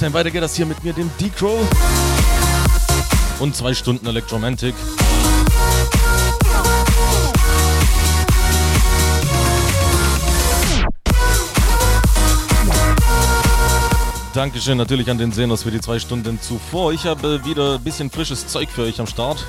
Time. Weiter geht das hier mit mir, dem D-Crow. Und zwei Stunden Electromantic. Dankeschön natürlich an den Senos für die zwei Stunden zuvor. Ich habe wieder ein bisschen frisches Zeug für euch am Start.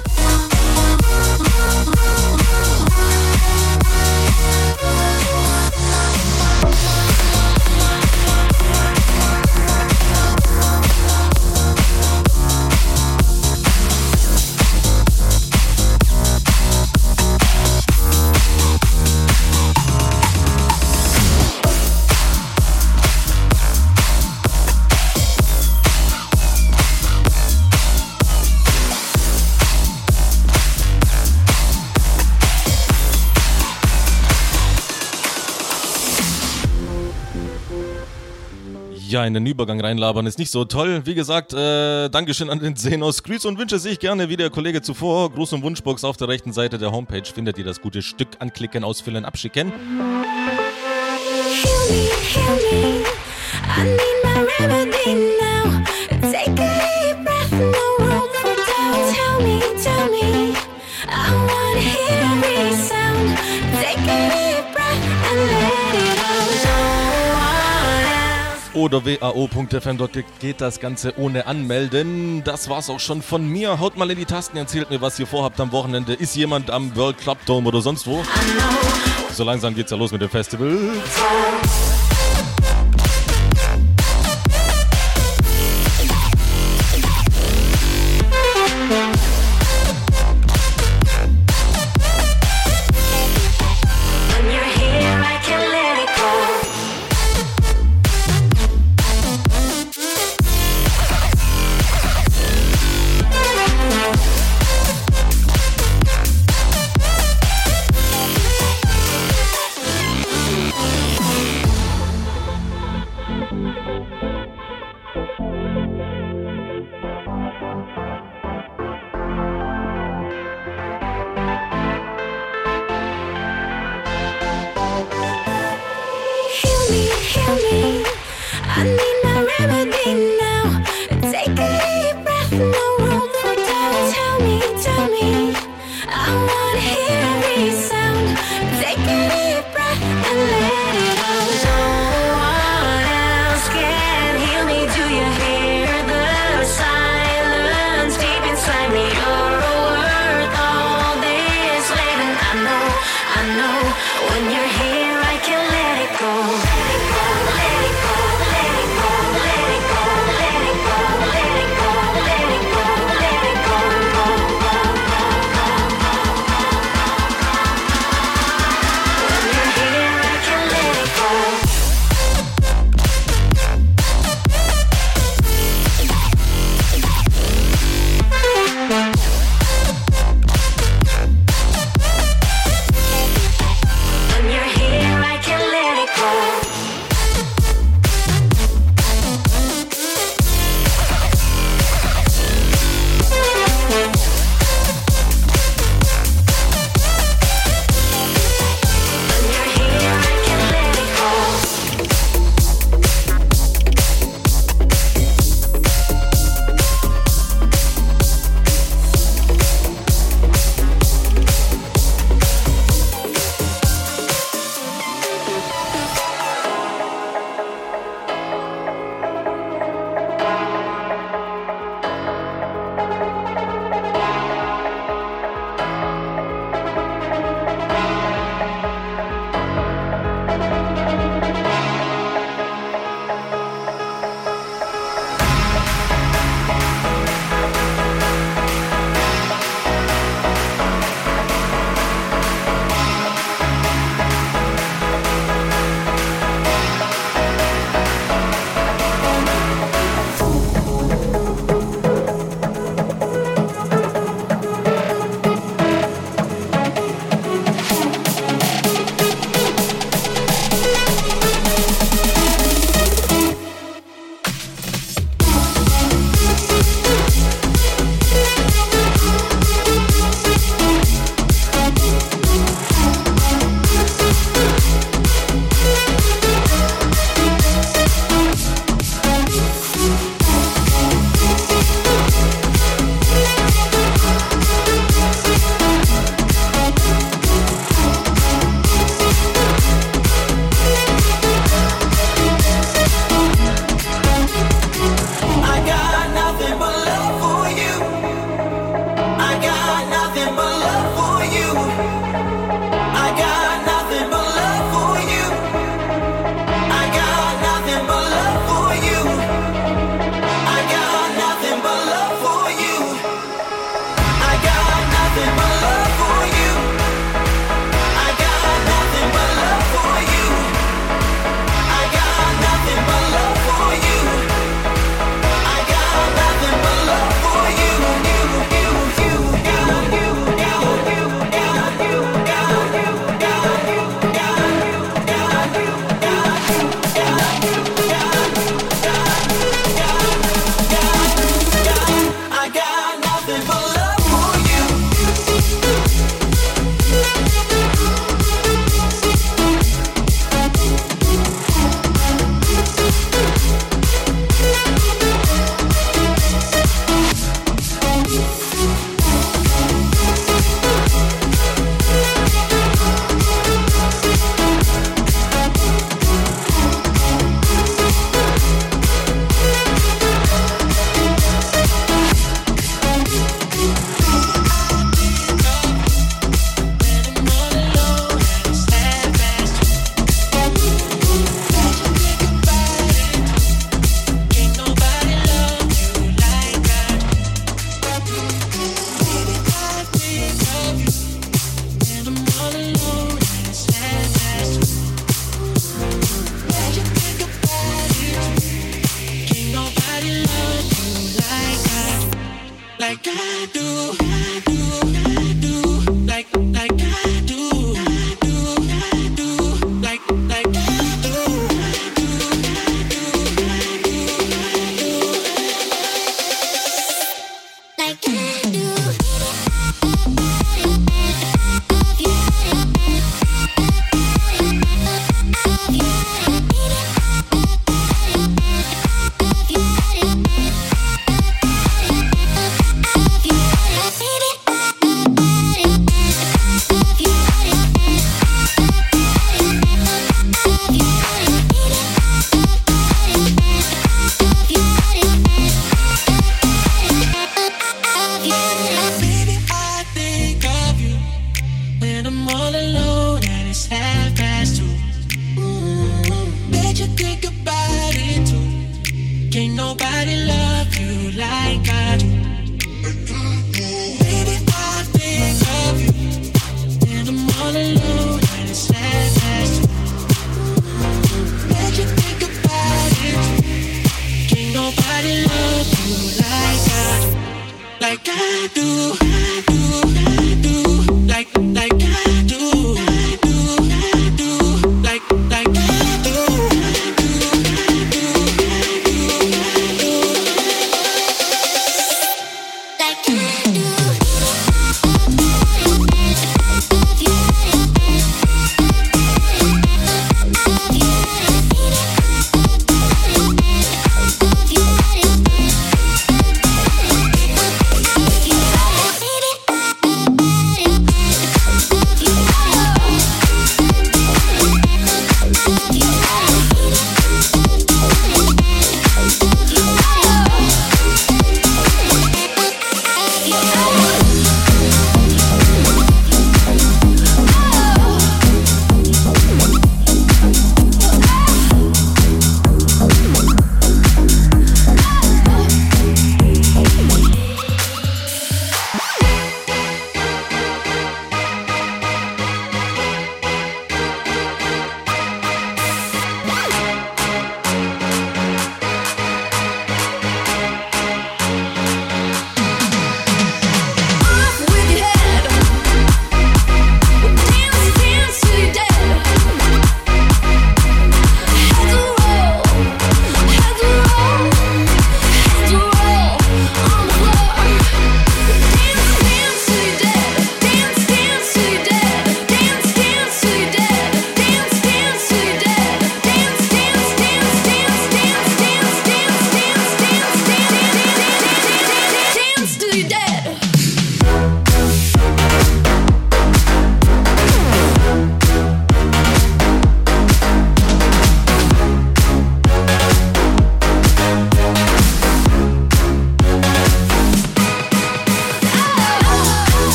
In den Übergang reinlabern ist nicht so toll. Wie gesagt, äh, Dankeschön an den Zenos. Grüße und Wünsche sich gerne wie der Kollege zuvor. Gruß und Wunschbox auf der rechten Seite der Homepage findet ihr das gute Stück anklicken, ausfüllen, abschicken. Heal me, oder wao.fm. Dort geht das Ganze ohne Anmelden. Das war's auch schon von mir. Haut mal in die Tasten, erzählt mir, was ihr vorhabt am Wochenende. Ist jemand am World Club Dome oder sonst wo? So langsam geht's ja los mit dem Festival.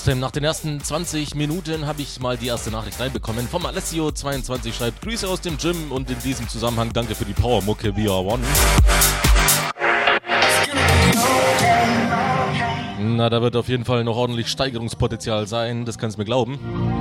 Außerdem nach den ersten 20 Minuten habe ich mal die erste Nachricht reinbekommen. Vom Alessio22 schreibt Grüße aus dem Gym und in diesem Zusammenhang danke für die Power-Mucke VR1. Na, da wird auf jeden Fall noch ordentlich Steigerungspotenzial sein, das kannst du mir glauben.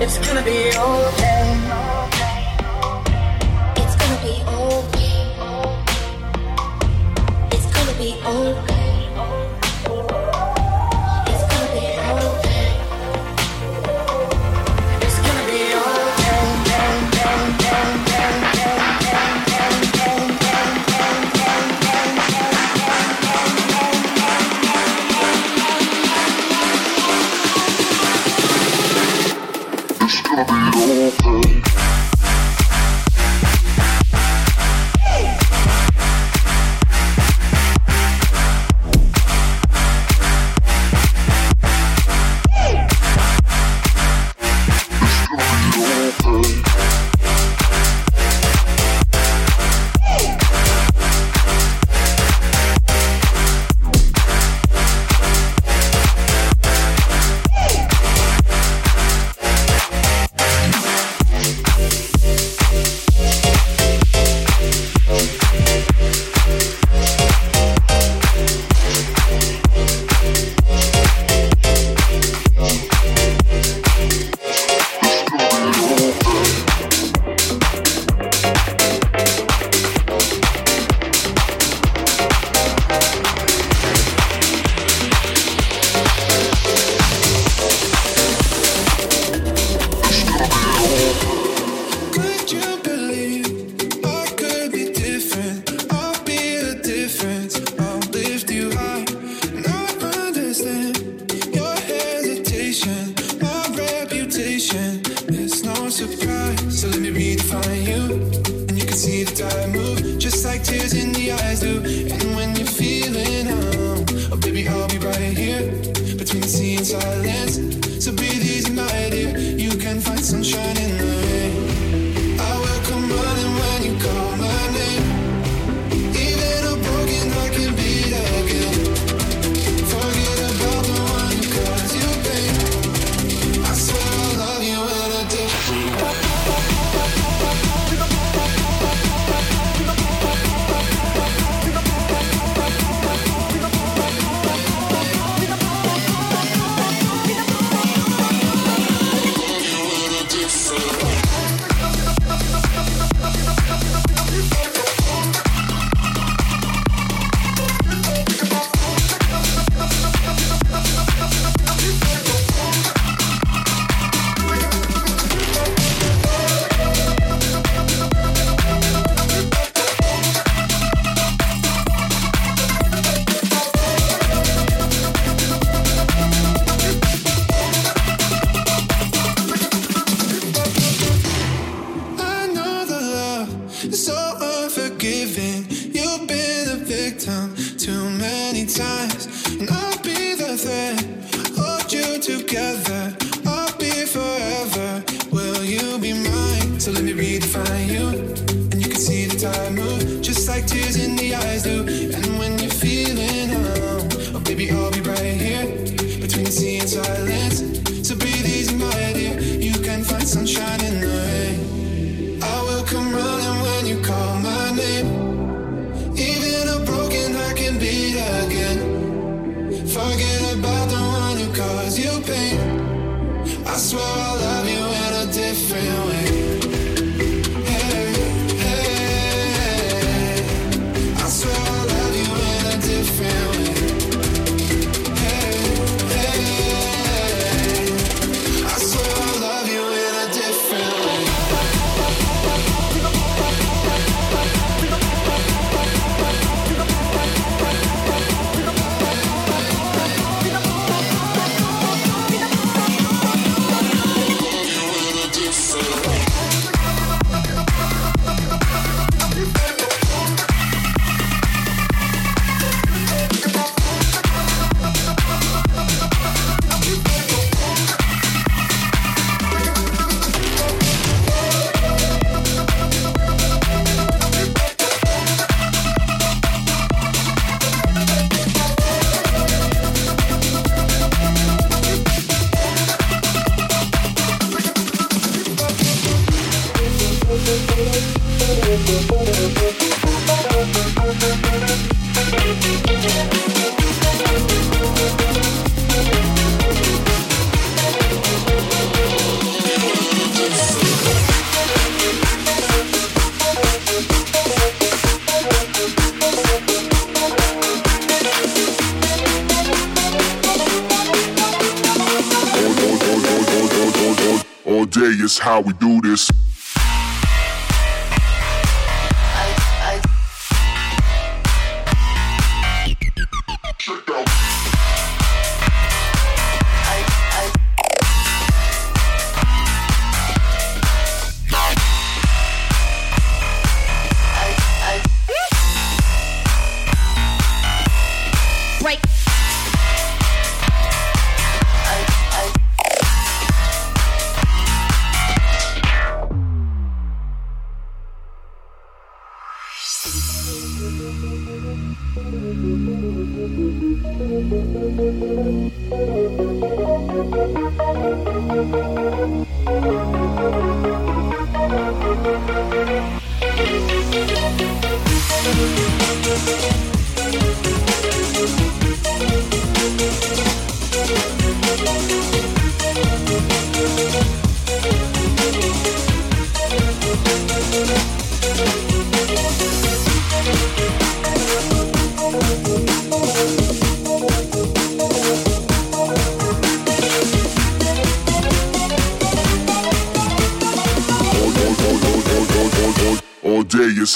It's gonna be okay.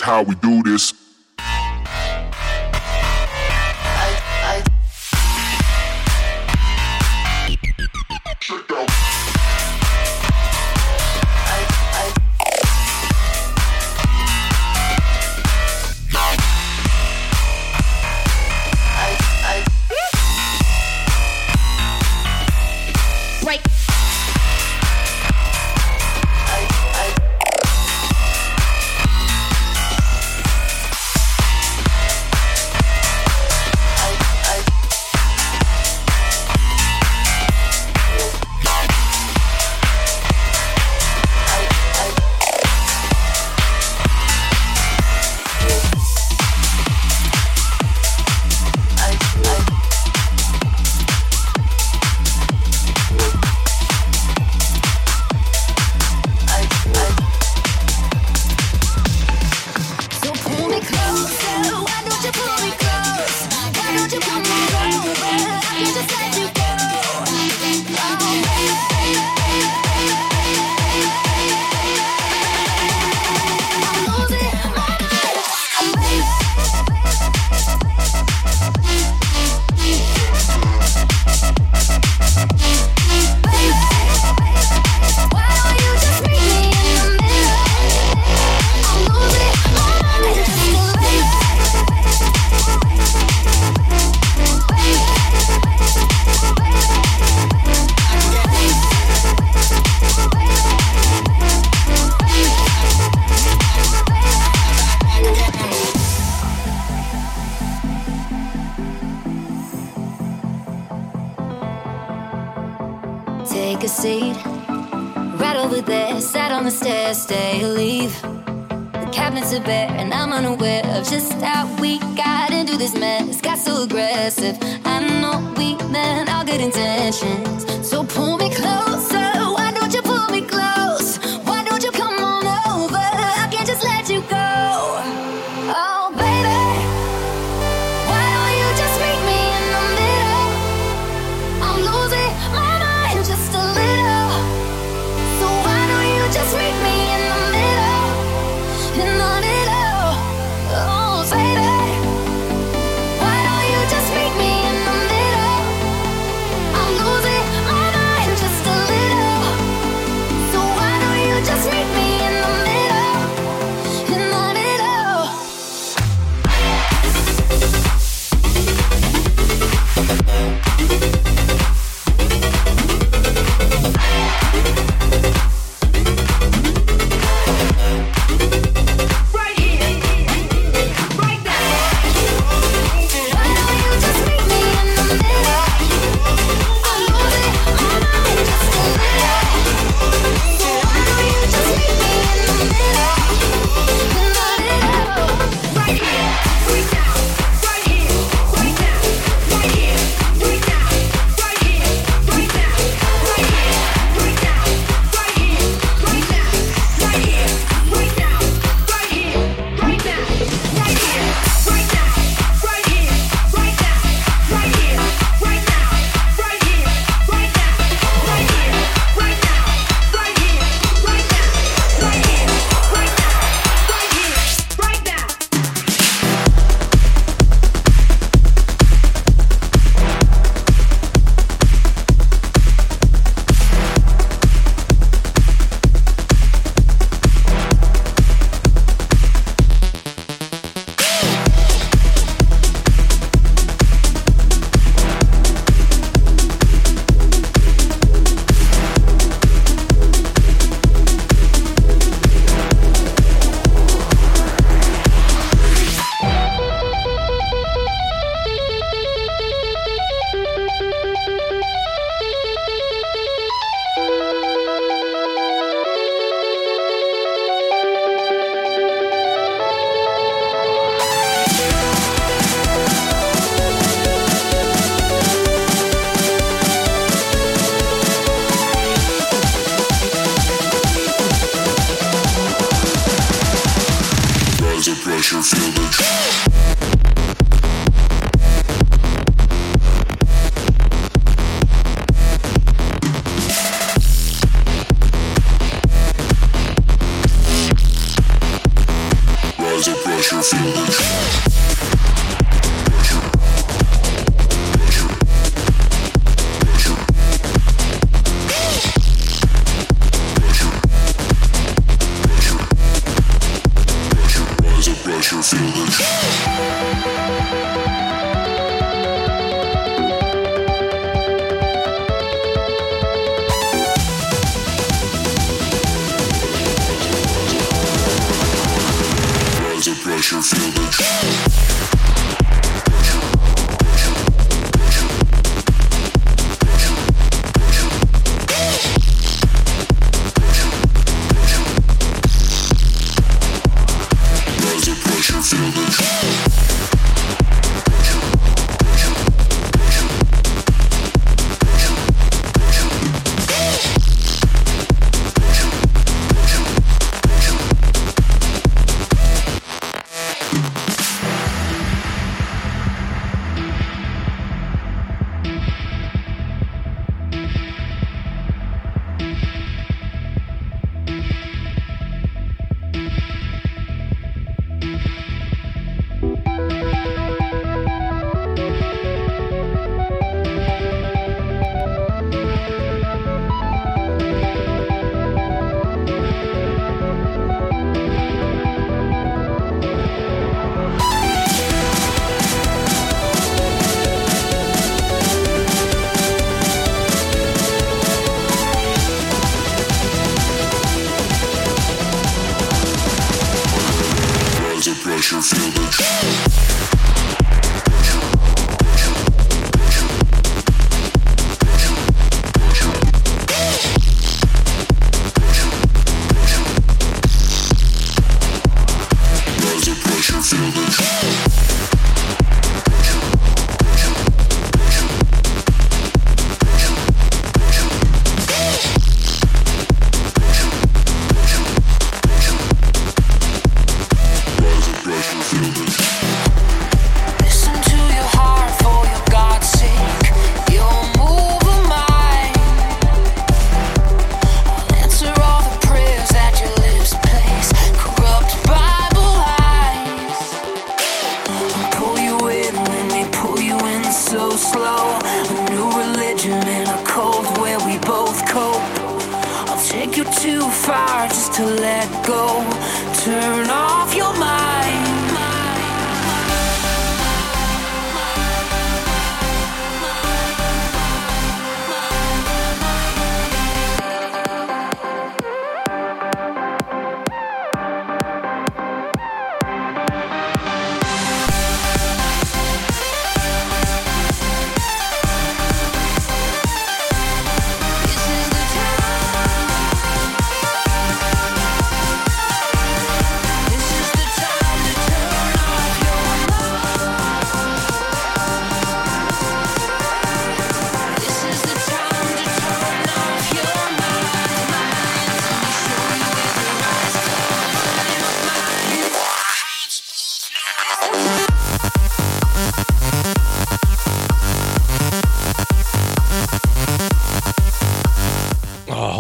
How we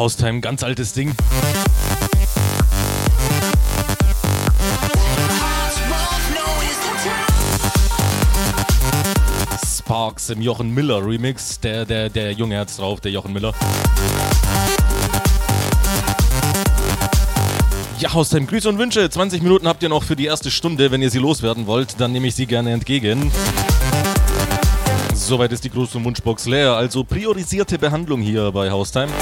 House-Time, ganz altes Ding. Sparks im Jochen Miller Remix. Der, der, der junge Herz drauf, der Jochen Miller. Ja, aus dem Grüße und Wünsche. 20 Minuten habt ihr noch für die erste Stunde. Wenn ihr sie loswerden wollt, dann nehme ich sie gerne entgegen. Soweit ist die große Wunschbox leer, also priorisierte Behandlung hier bei Haustime.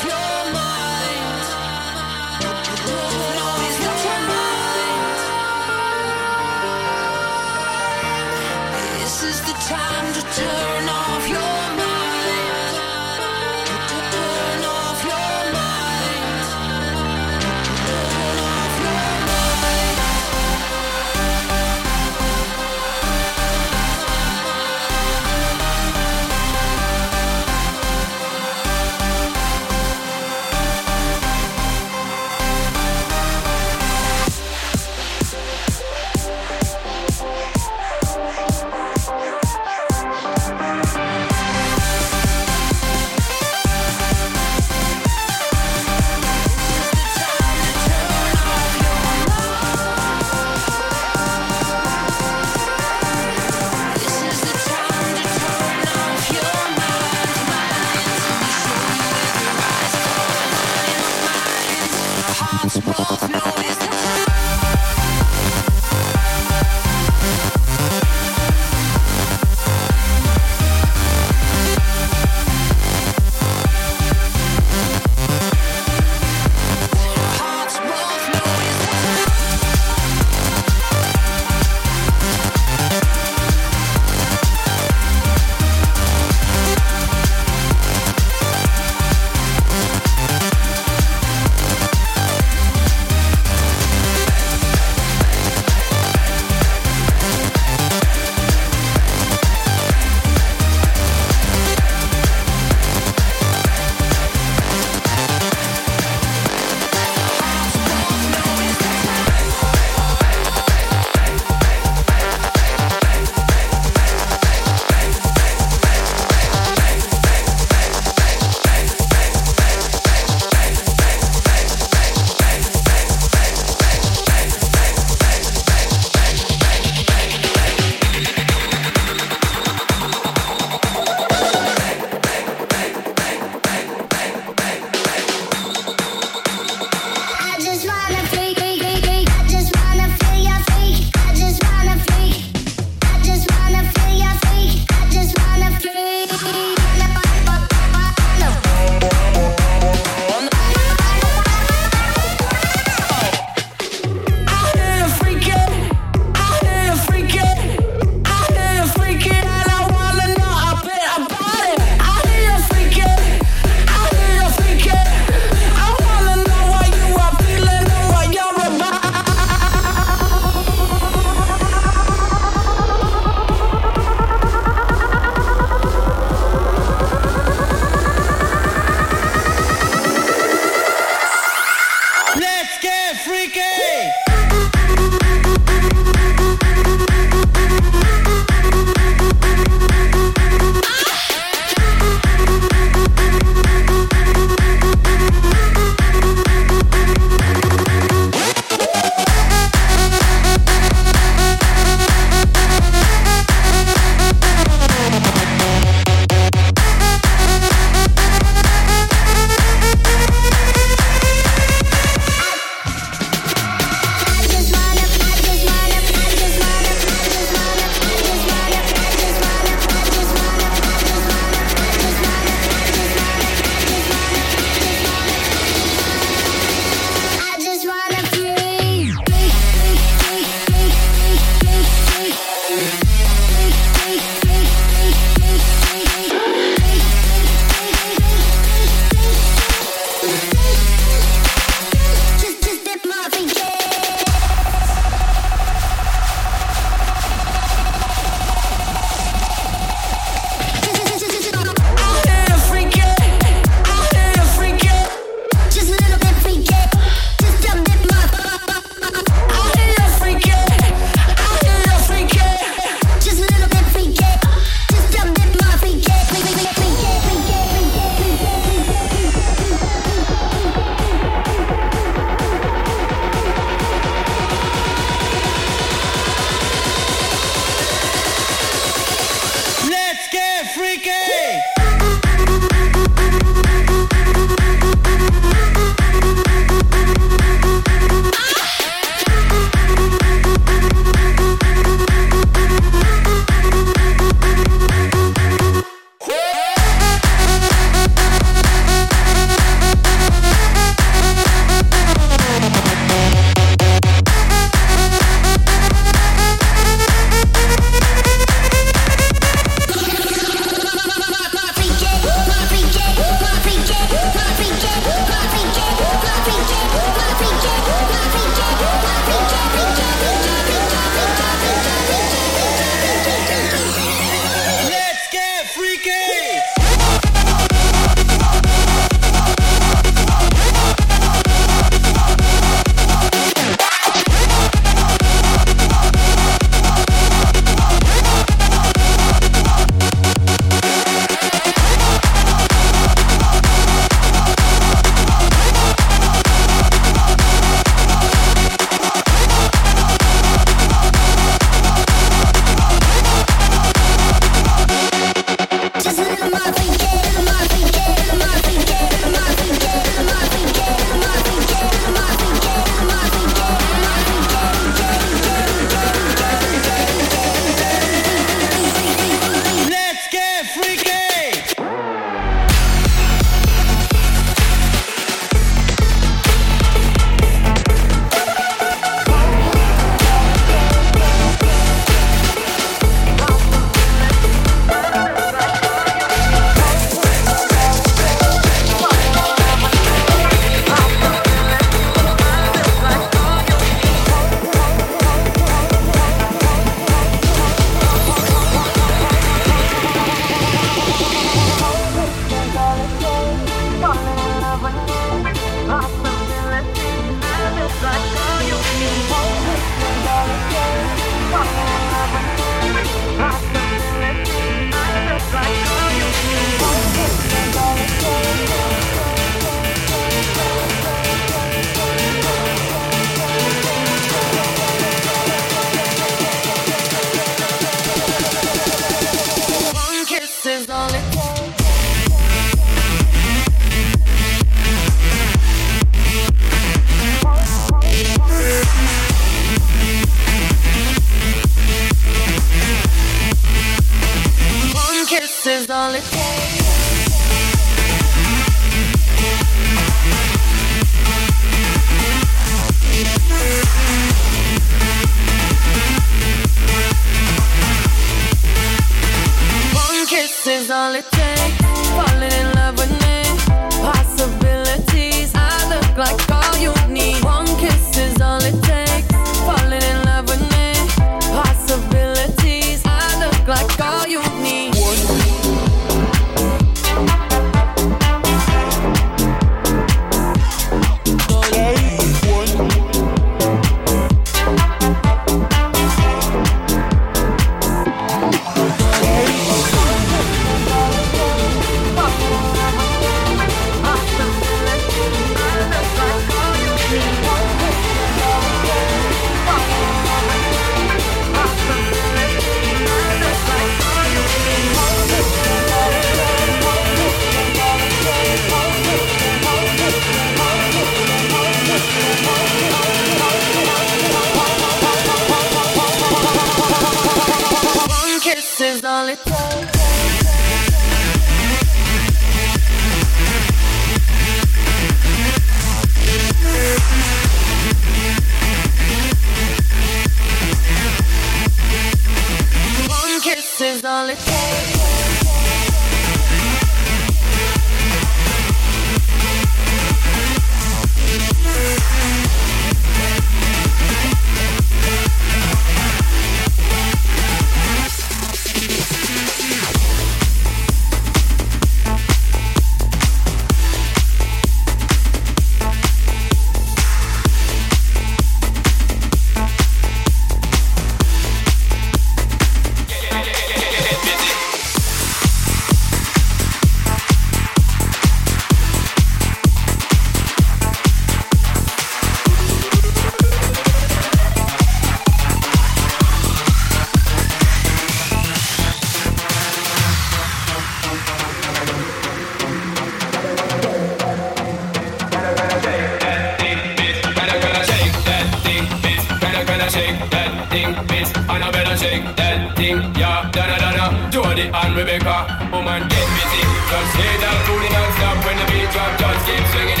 shake that thing, bitch. And I better shake that thing, yeah. Da da da da. Jody and Rebecca, woman, get busy. Just say that booty non-stop when the beat drop. Just keep swinging.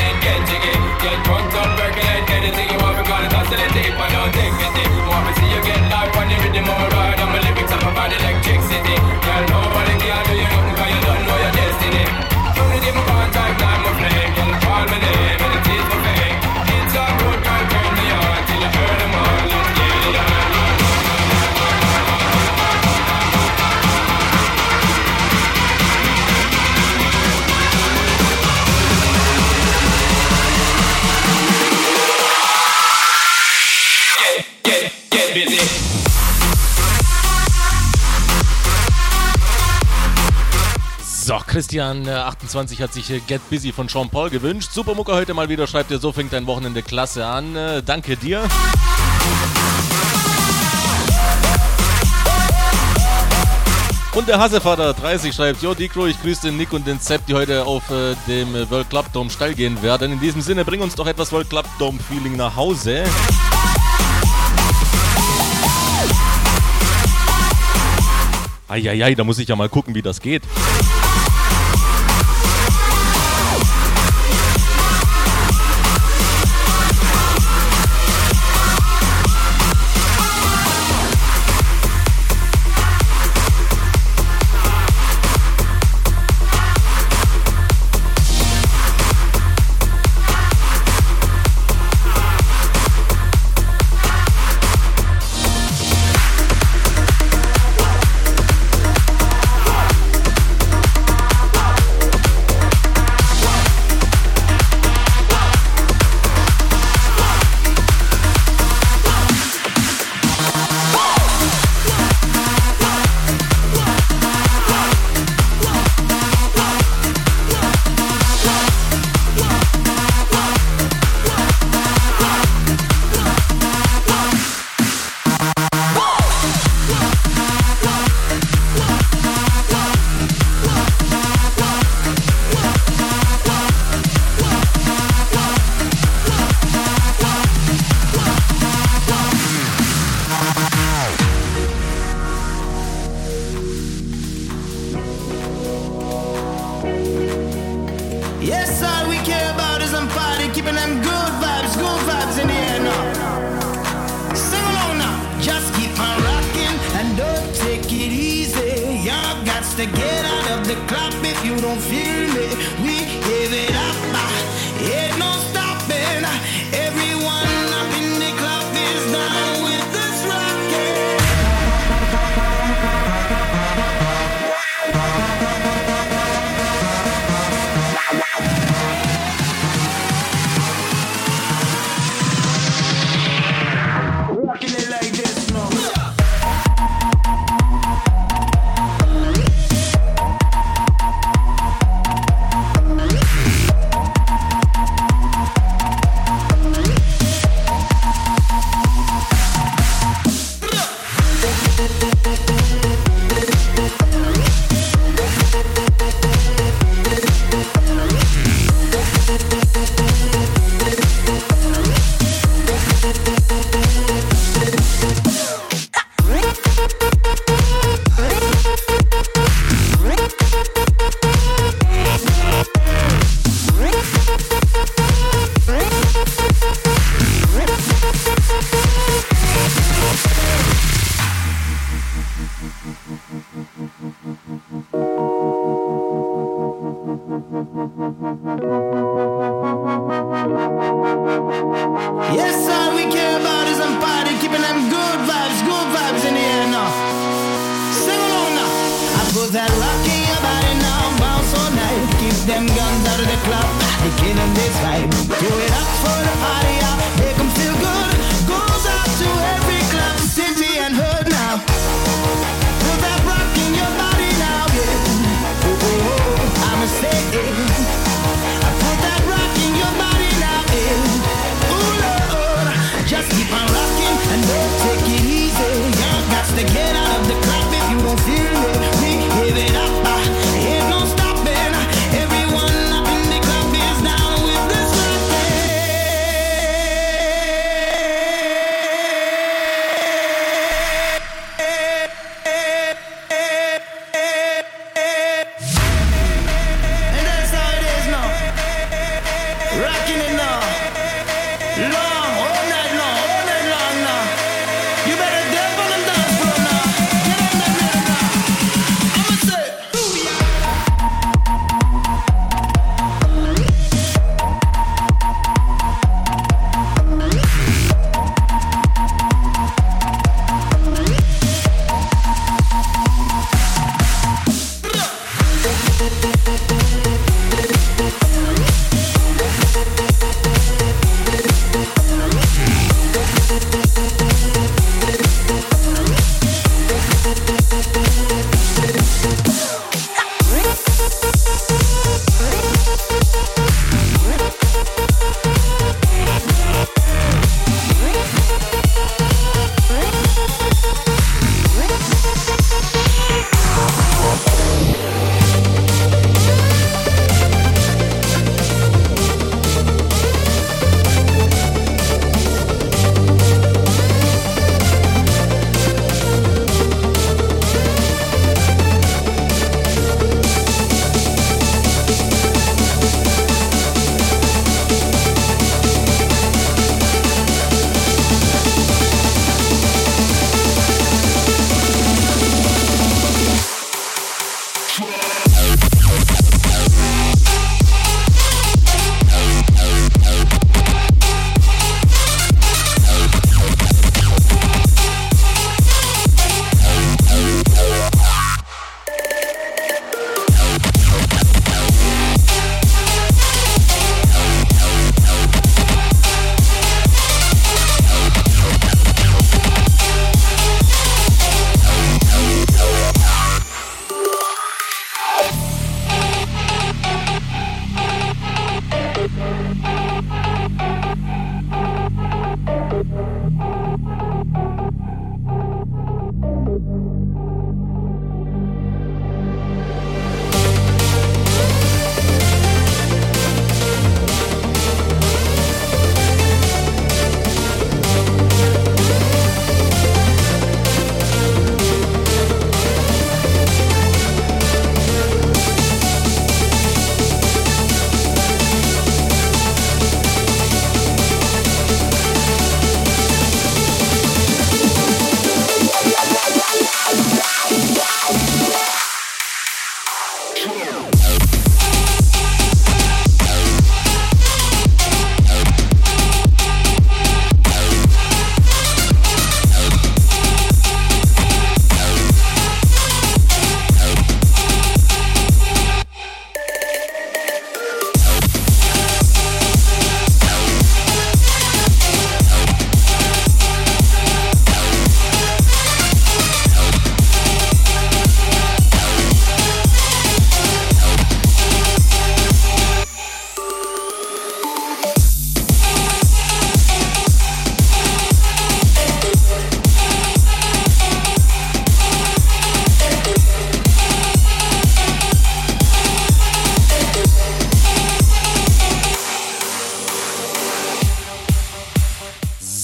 Christian28 äh, hat sich äh, Get Busy von Sean Paul gewünscht. Super Mucke heute mal wieder, schreibt er, so fängt dein Wochenende klasse an. Äh, danke dir. Und der Hassevater30 schreibt, Jo Dikro, ich grüße den Nick und den Sepp, die heute auf dem World Club Dome steil gehen werden. In diesem Sinne, bring uns doch etwas World Club Dome Feeling nach Hause. Eieiei, da muss ich ja mal gucken, wie das geht.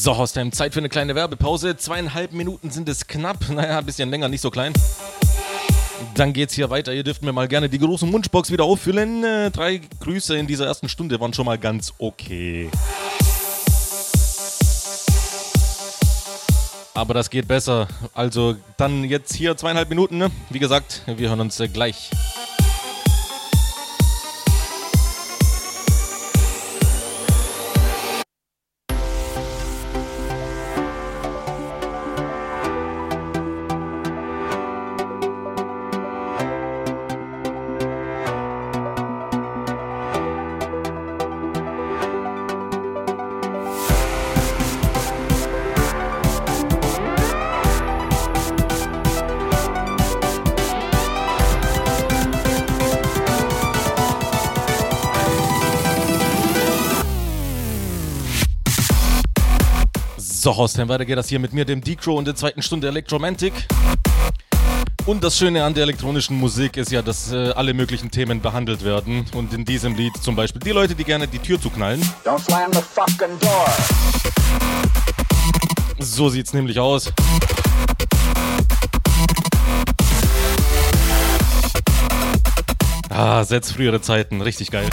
So, Hostheim, Zeit für eine kleine Werbepause. Zweieinhalb Minuten sind es knapp. Naja, ein bisschen länger, nicht so klein. Dann geht's hier weiter. Ihr dürft mir mal gerne die große Wunschbox wieder auffüllen. Äh, drei Grüße in dieser ersten Stunde waren schon mal ganz okay. Aber das geht besser. Also dann jetzt hier zweieinhalb Minuten. Ne? Wie gesagt, wir hören uns äh, gleich. Hostheim, weiter geht das hier mit mir, dem Decro und der zweiten Stunde Electromantic. Und das Schöne an der elektronischen Musik ist ja, dass äh, alle möglichen Themen behandelt werden. Und in diesem Lied zum Beispiel die Leute, die gerne die Tür zuknallen. Don't slam the fucking door. So sieht's nämlich aus. Ah, setz frühere Zeiten, richtig geil.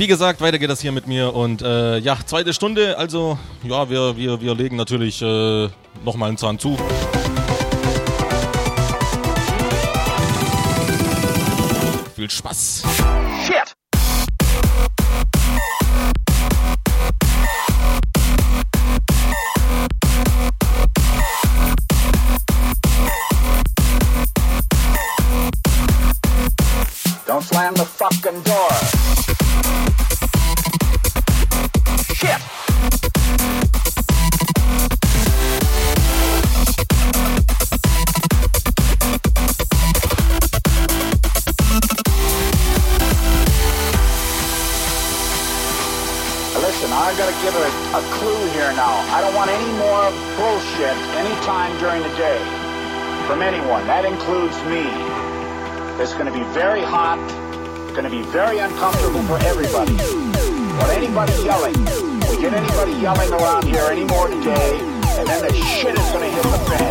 Wie gesagt, weiter geht das hier mit mir und äh, ja, zweite Stunde, also ja, wir, wir, wir legen natürlich äh, nochmal einen Zahn zu. Viel Spaß. Shit. Don't slam the fucking door. Listen, I gotta give a, a clue here now. I don't want any more bullshit anytime during the day from anyone. That includes me. It's gonna be very hot. It's gonna be very uncomfortable for everybody. Want anybody yelling? We get anybody yelling around here anymore today, and then the shit is gonna hit the fan.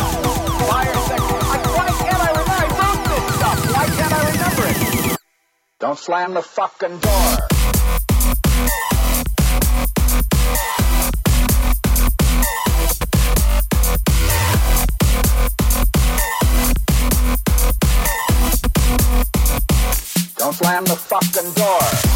Fire section. Why can't I remember? I wrote this stuff. Why can't I remember it? Don't slam the fucking door. Don't slam the fucking door.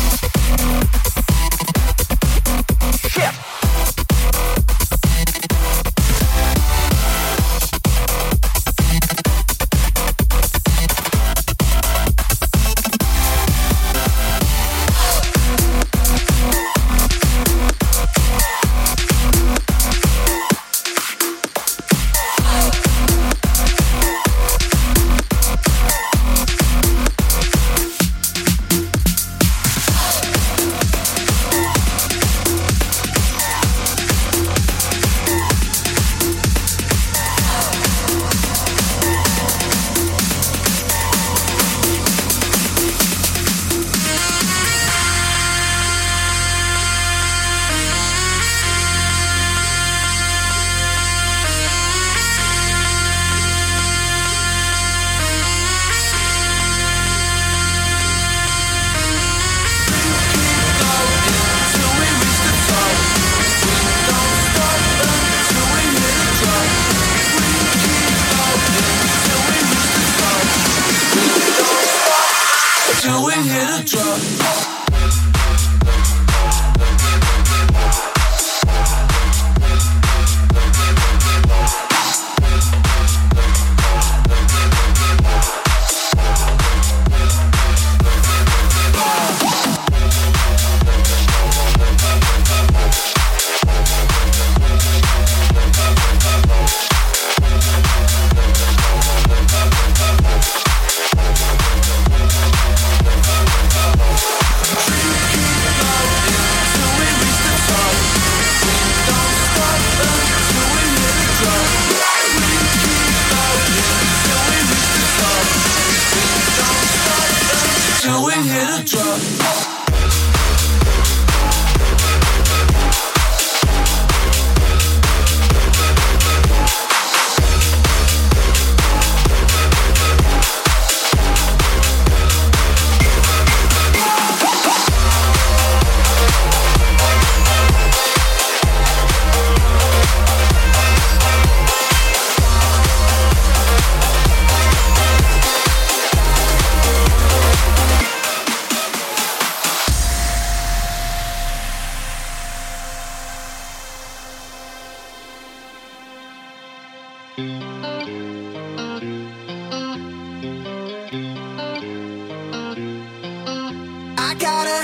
I gotta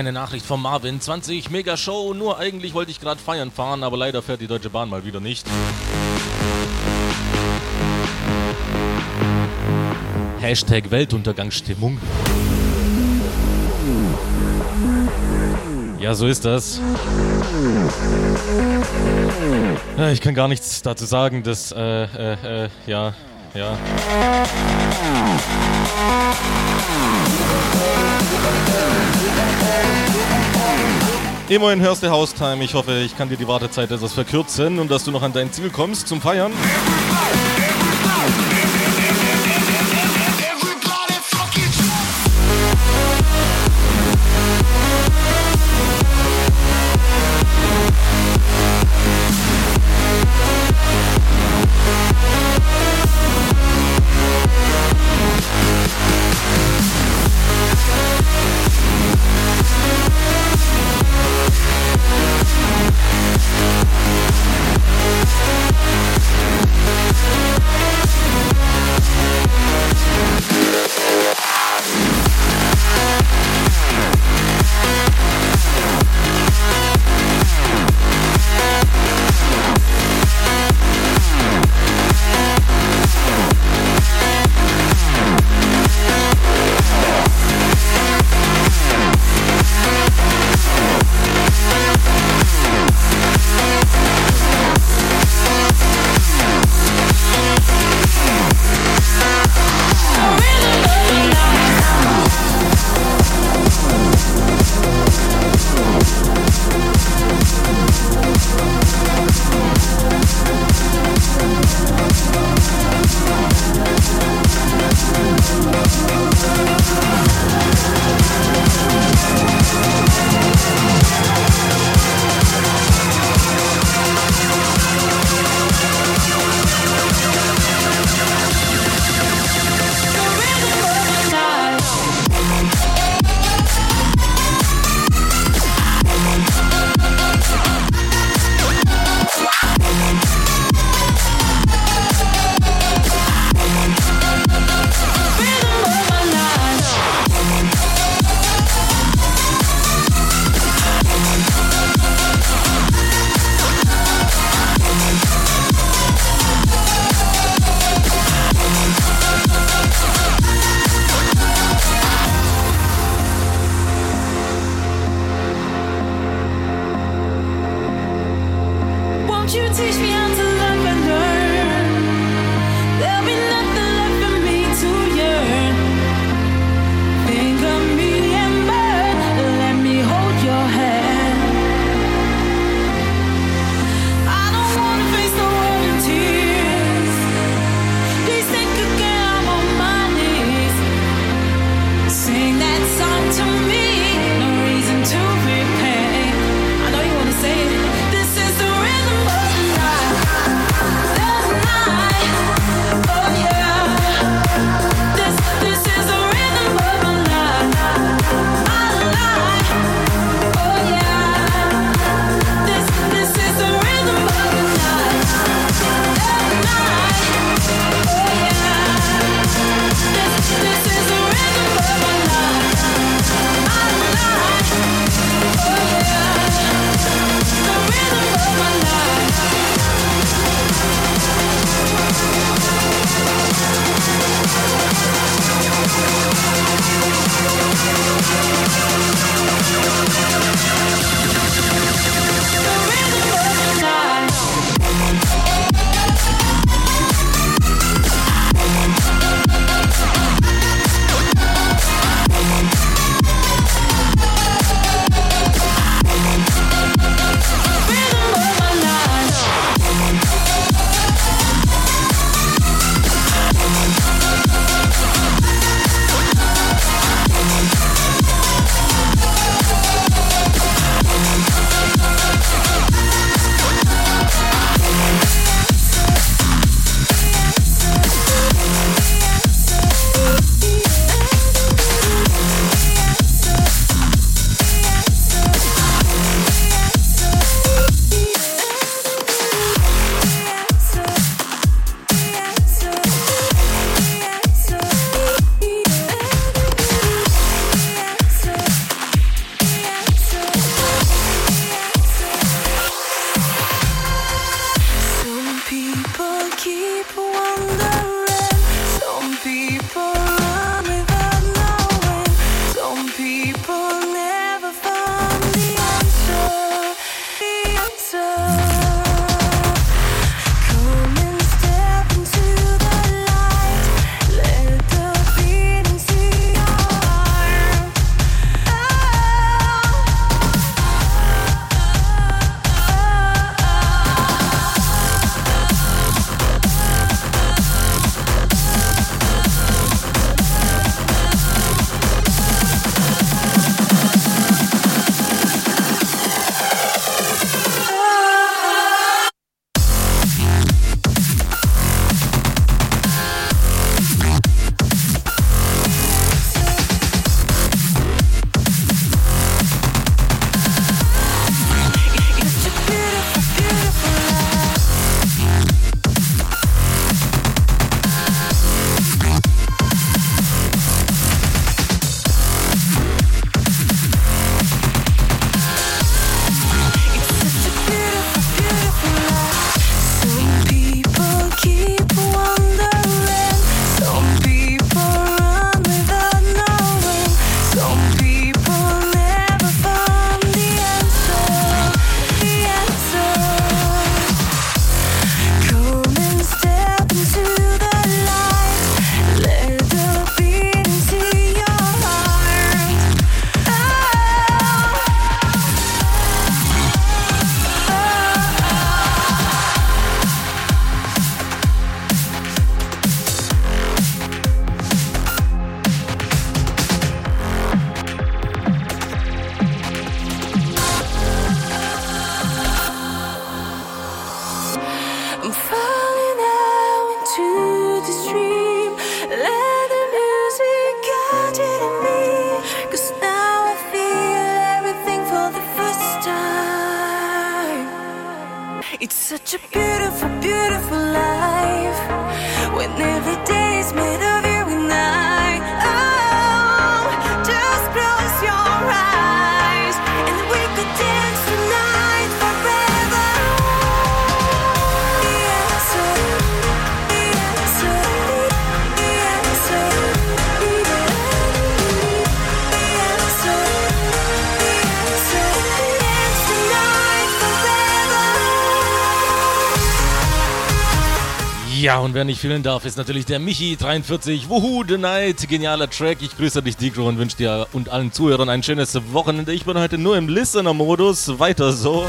kleine Nachricht von Marvin. 20 Mega Show, nur eigentlich wollte ich gerade feiern fahren, aber leider fährt die Deutsche Bahn mal wieder nicht. Hashtag Weltuntergangsstimmung. Ja, so ist das. Ja, ich kann gar nichts dazu sagen, das, äh, äh, äh, ja, ja. Immerhin hörst du Haustime. Ich hoffe, ich kann dir die Wartezeit etwas verkürzen und dass du noch an dein Ziel kommst zum Feiern. Won't und wer nicht fehlen darf, ist natürlich der Michi43. Wuhu, the night. Genialer Track. Ich grüße dich, Digro, und wünsche dir und allen Zuhörern ein schönes Wochenende. Ich bin heute nur im Listener-Modus. Weiter so.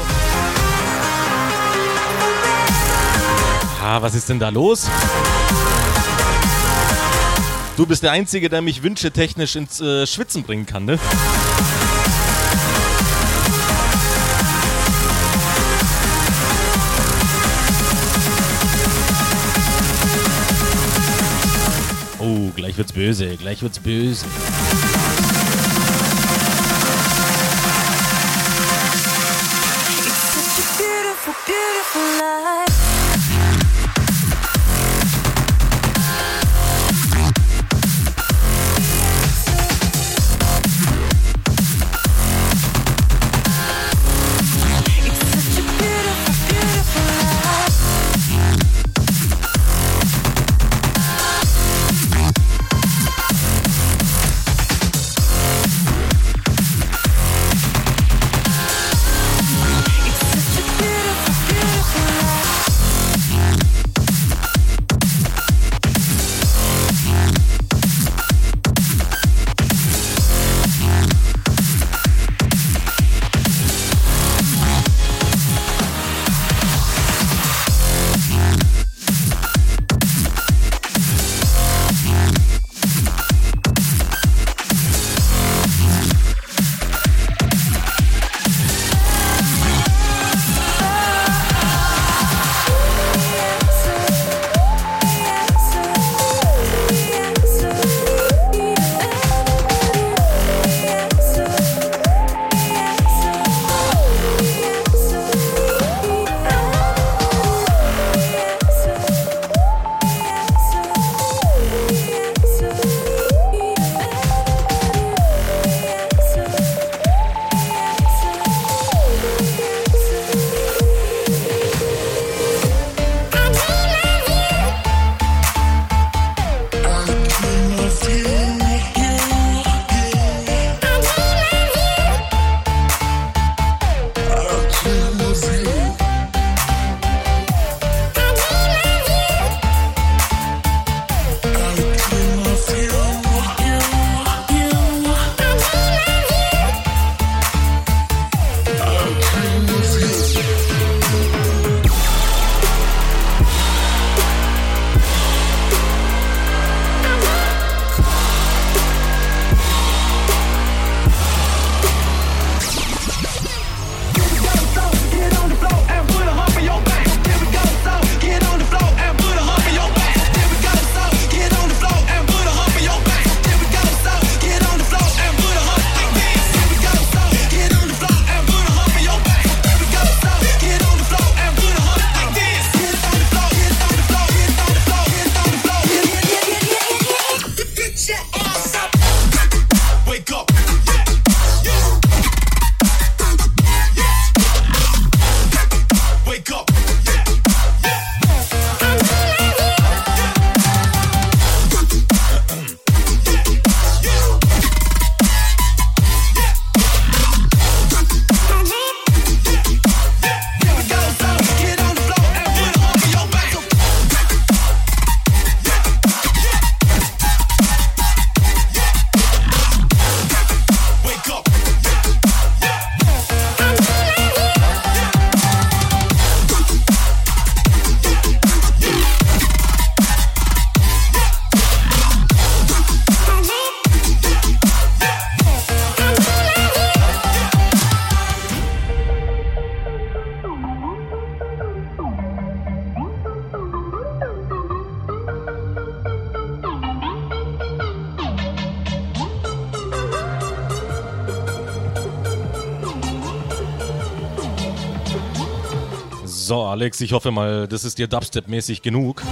Ah, was ist denn da los? Du bist der Einzige, der mich wünschetechnisch ins äh, Schwitzen bringen kann, ne? Wird's böse, gleich wird's böse. Alex, ich hoffe mal, das ist dir Dubstep-mäßig genug.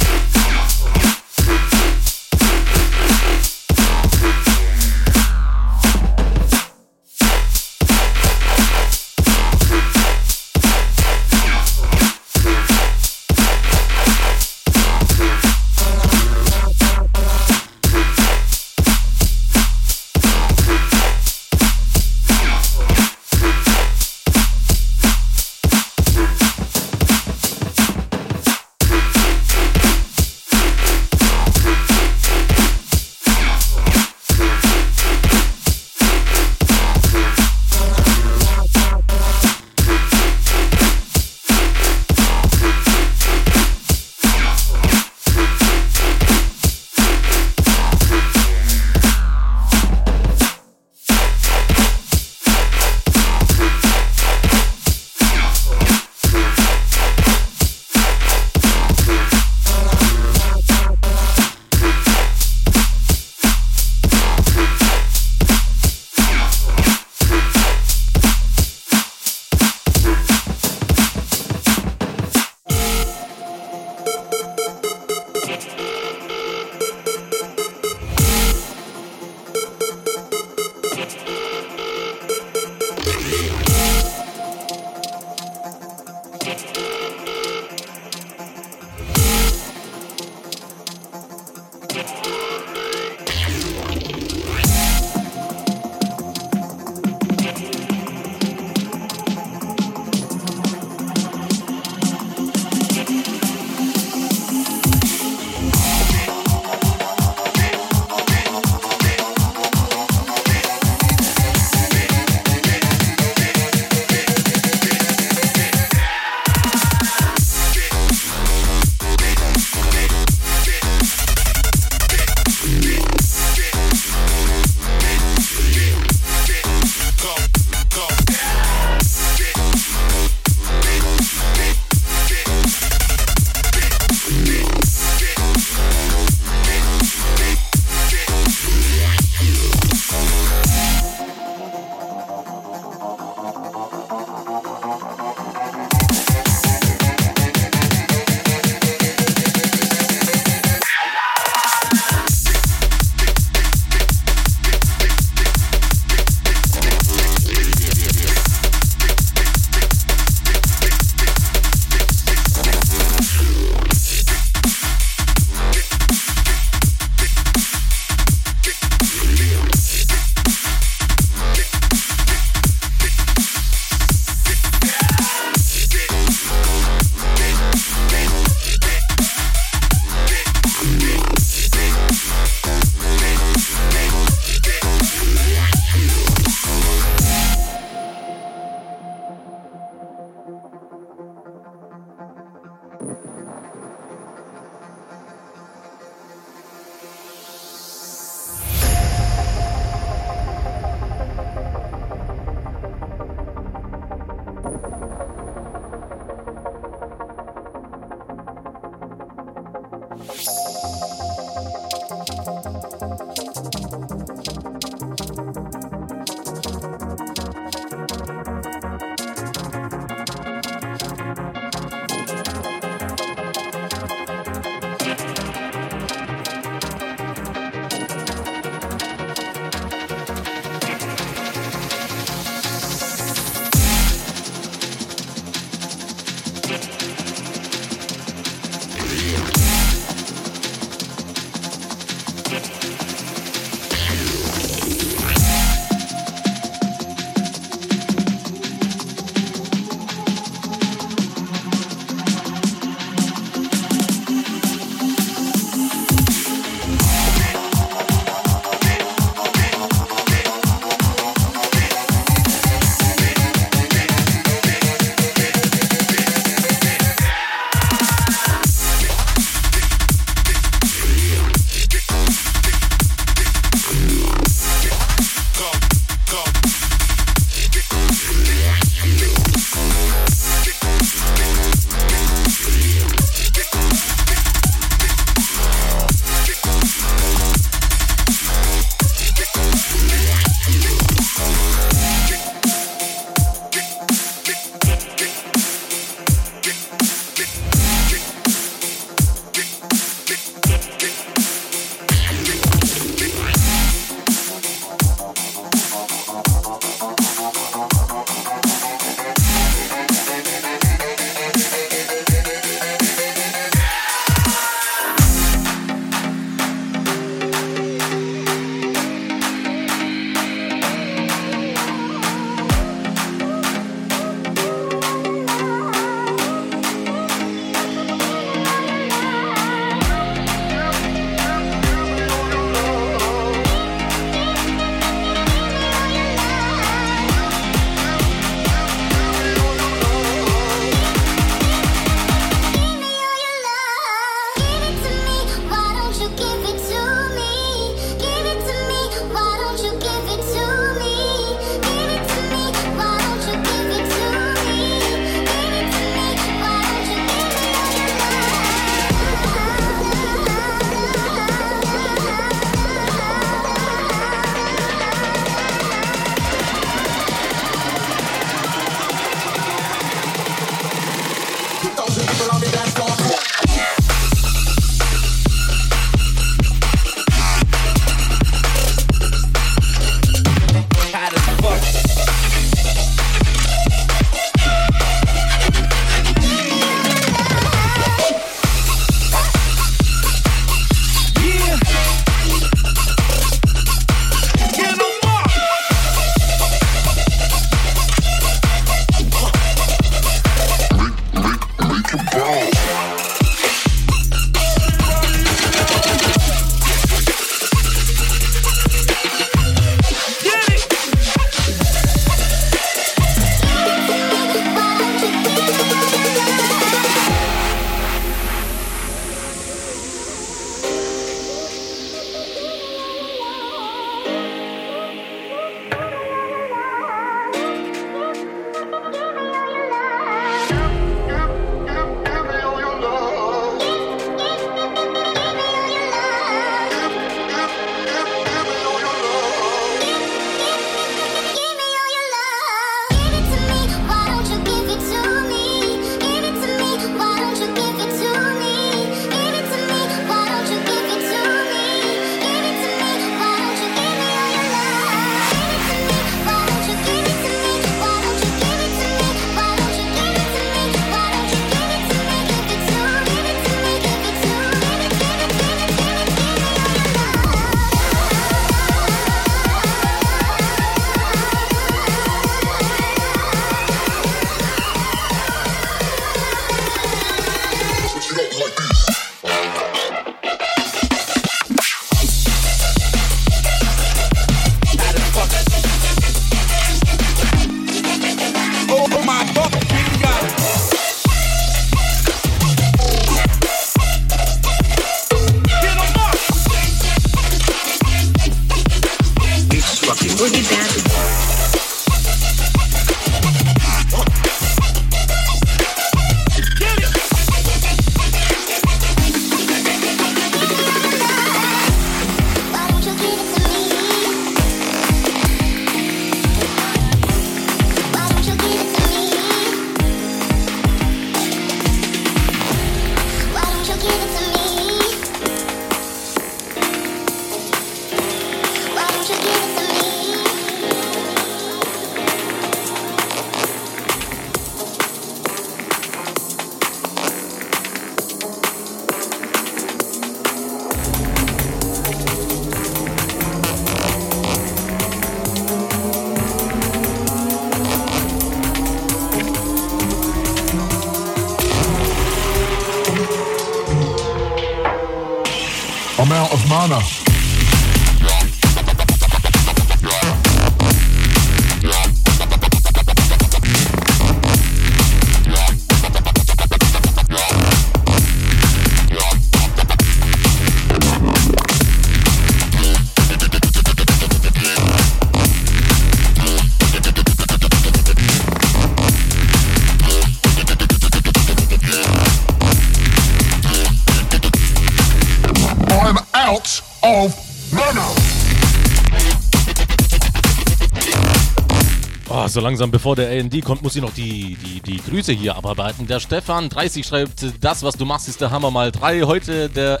So langsam bevor der AND kommt, muss ich noch die, die, die Grüße hier abarbeiten. Der Stefan 30 schreibt, das, was du machst, ist der Hammer mal 3. Heute der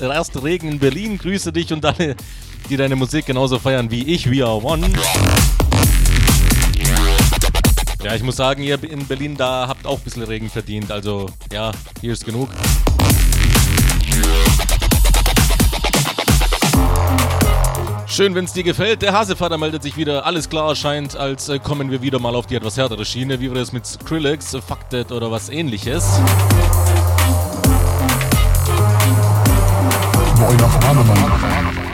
erste Regen in Berlin. Grüße dich und alle, die deine Musik genauso feiern wie ich. We are one. Ja, ich muss sagen, ihr in Berlin, da habt auch ein bisschen Regen verdient. Also, ja, hier ist genug. Schön, wenn es dir gefällt. Der Hasevater meldet sich wieder. Alles klar scheint, als äh, kommen wir wieder mal auf die etwas härtere Schiene, wie wir das mit Skrillex, Fuck That oder was ähnliches.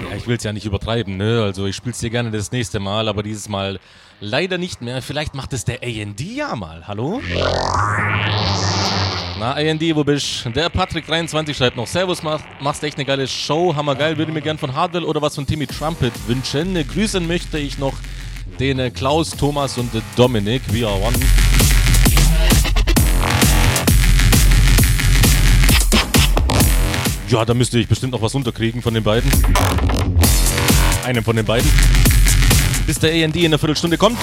Ja, ich will es ja nicht übertreiben, ne? Also ich spiel's dir gerne das nächste Mal, aber dieses Mal leider nicht mehr. Vielleicht macht es der AND ja mal. Hallo? Na, AND, wo bist Der Patrick23 schreibt noch: Servus, mach, machst echt eine geile Show. Hammergeil. Würde mir gern von Hardwell oder was von Timmy Trumpet wünschen. Grüßen möchte ich noch den äh, Klaus, Thomas und äh, Dominik. We are one. Ja, da müsste ich bestimmt noch was unterkriegen von den beiden. Einem von den beiden. Bis der AND in einer Viertelstunde kommt.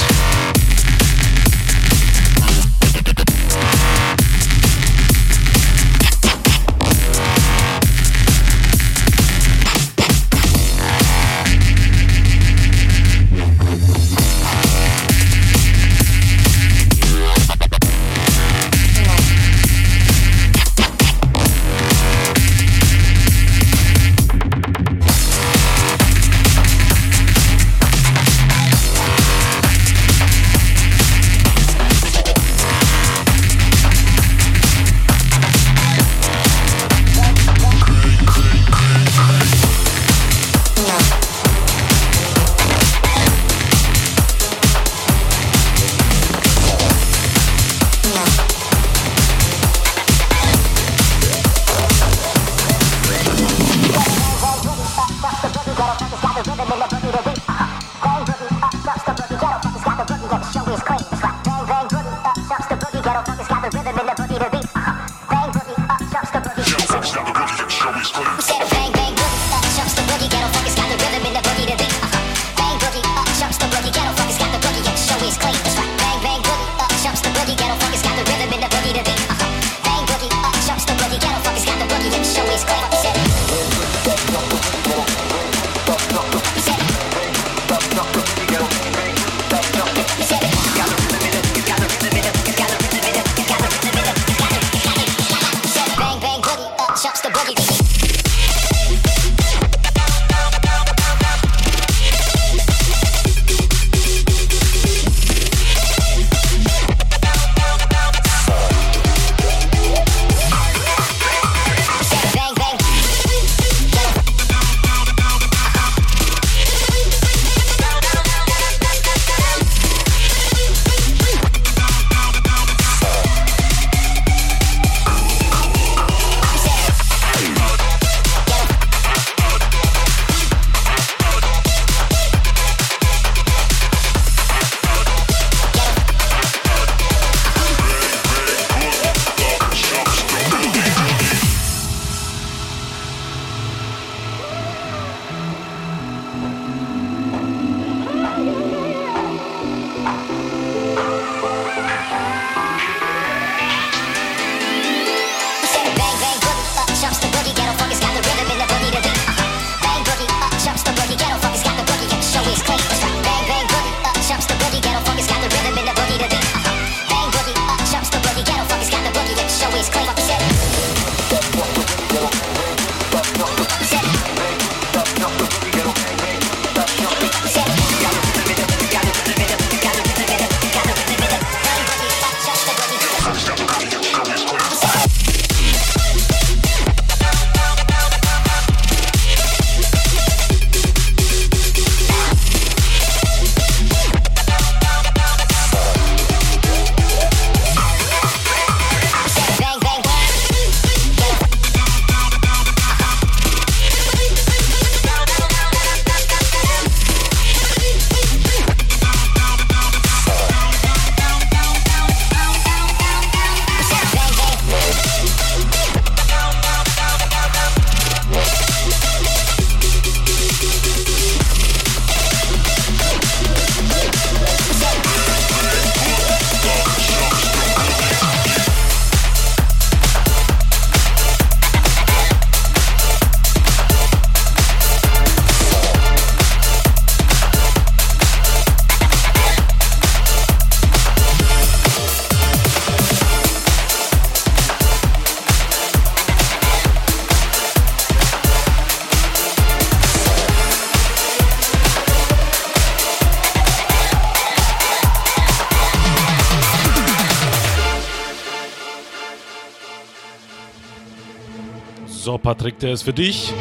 Patrick, der ist für dich.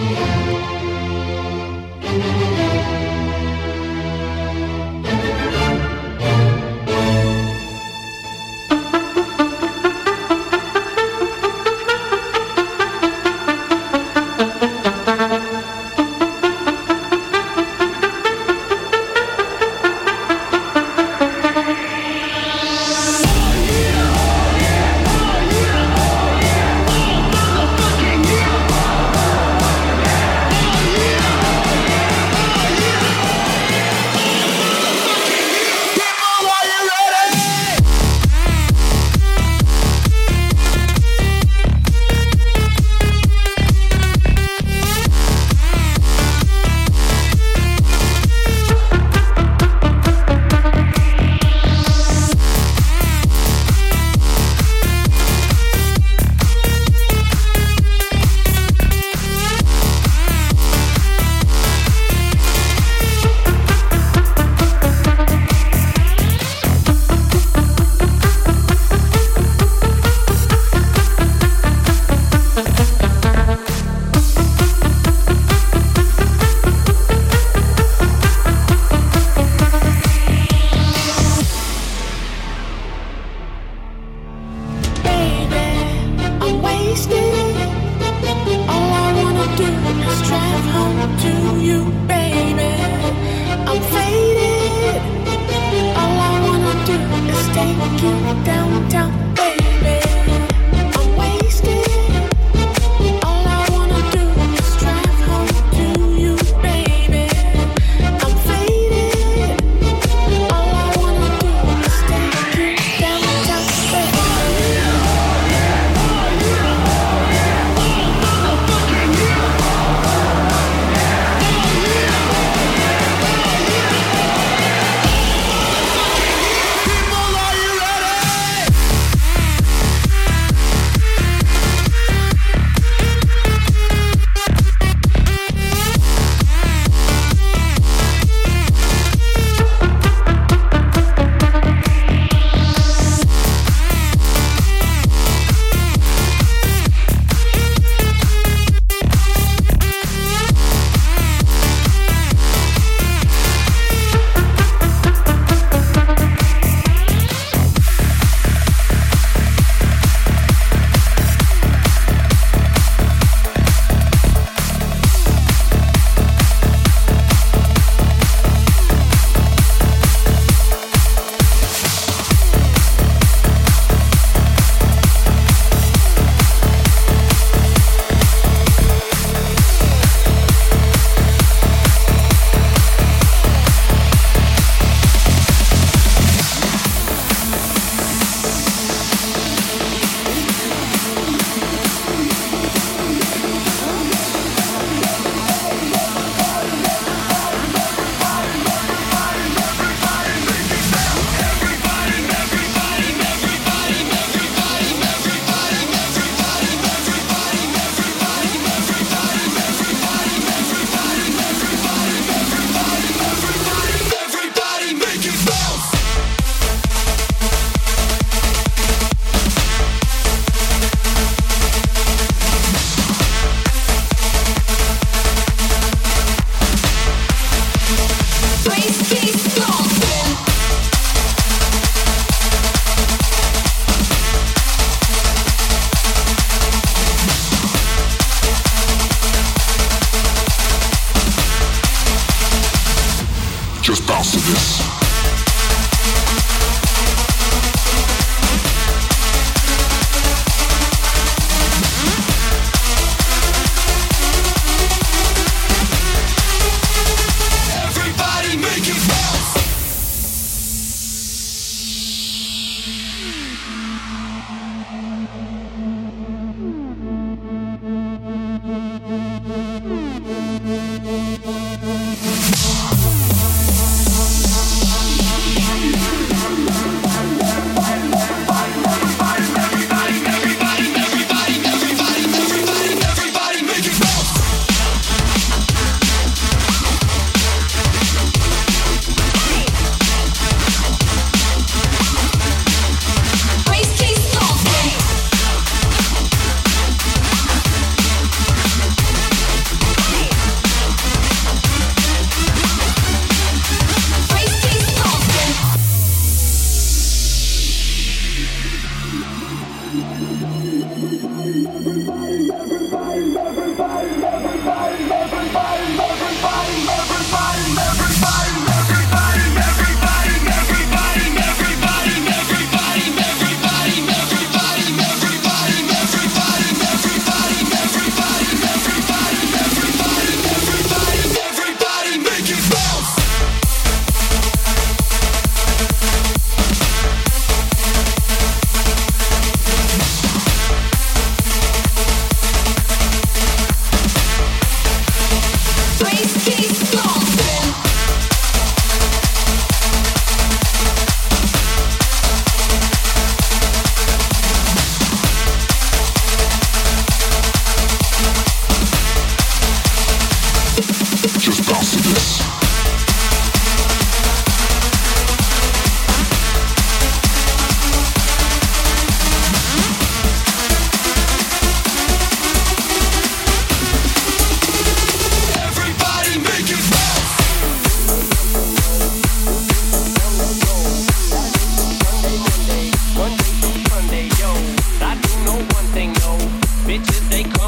bitches, they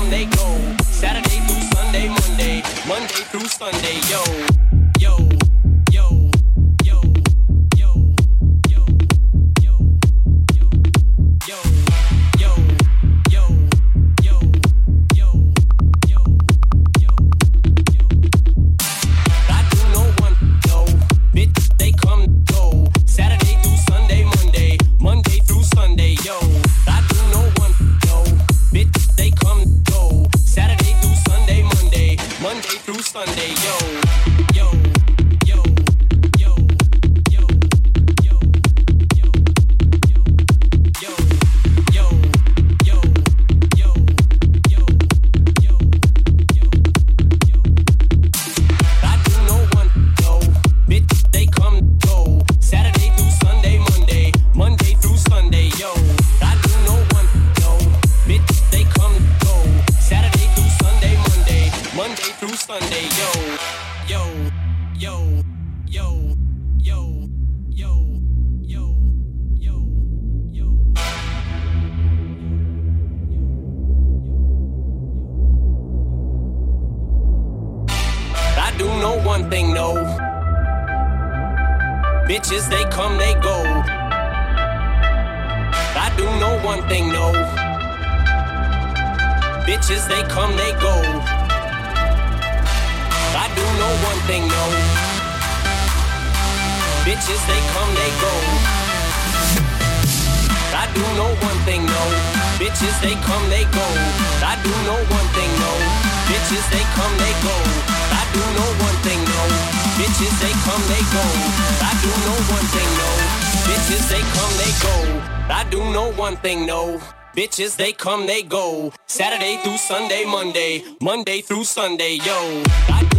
Monday through Sunday, yo.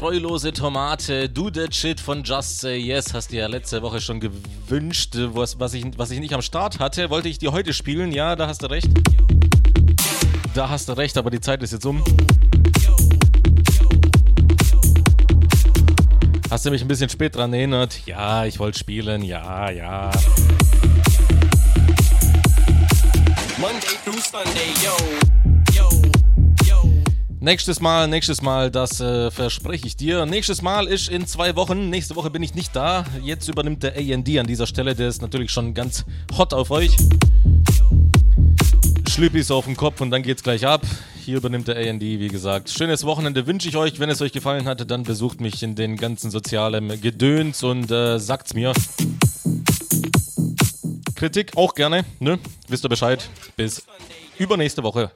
treulose Tomate, Do That Shit von Just Say Yes, hast dir ja letzte Woche schon gewünscht, was, was, ich, was ich nicht am Start hatte, wollte ich dir heute spielen, ja, da hast du recht. Da hast du recht, aber die Zeit ist jetzt um. Hast du mich ein bisschen spät dran erinnert? Ja, ich wollte spielen, ja, ja. Monday through Sunday, yo. Nächstes Mal, nächstes Mal, das äh, verspreche ich dir. Nächstes Mal ist in zwei Wochen. Nächste Woche bin ich nicht da. Jetzt übernimmt der AND an dieser Stelle. Der ist natürlich schon ganz hot auf euch. Schlüppis auf den Kopf und dann geht's gleich ab. Hier übernimmt der AND, wie gesagt. Schönes Wochenende wünsche ich euch. Wenn es euch gefallen hat, dann besucht mich in den ganzen sozialen Gedöns und äh, sagt's mir. Kritik auch gerne, ne? Wisst ihr Bescheid. Bis übernächste Woche.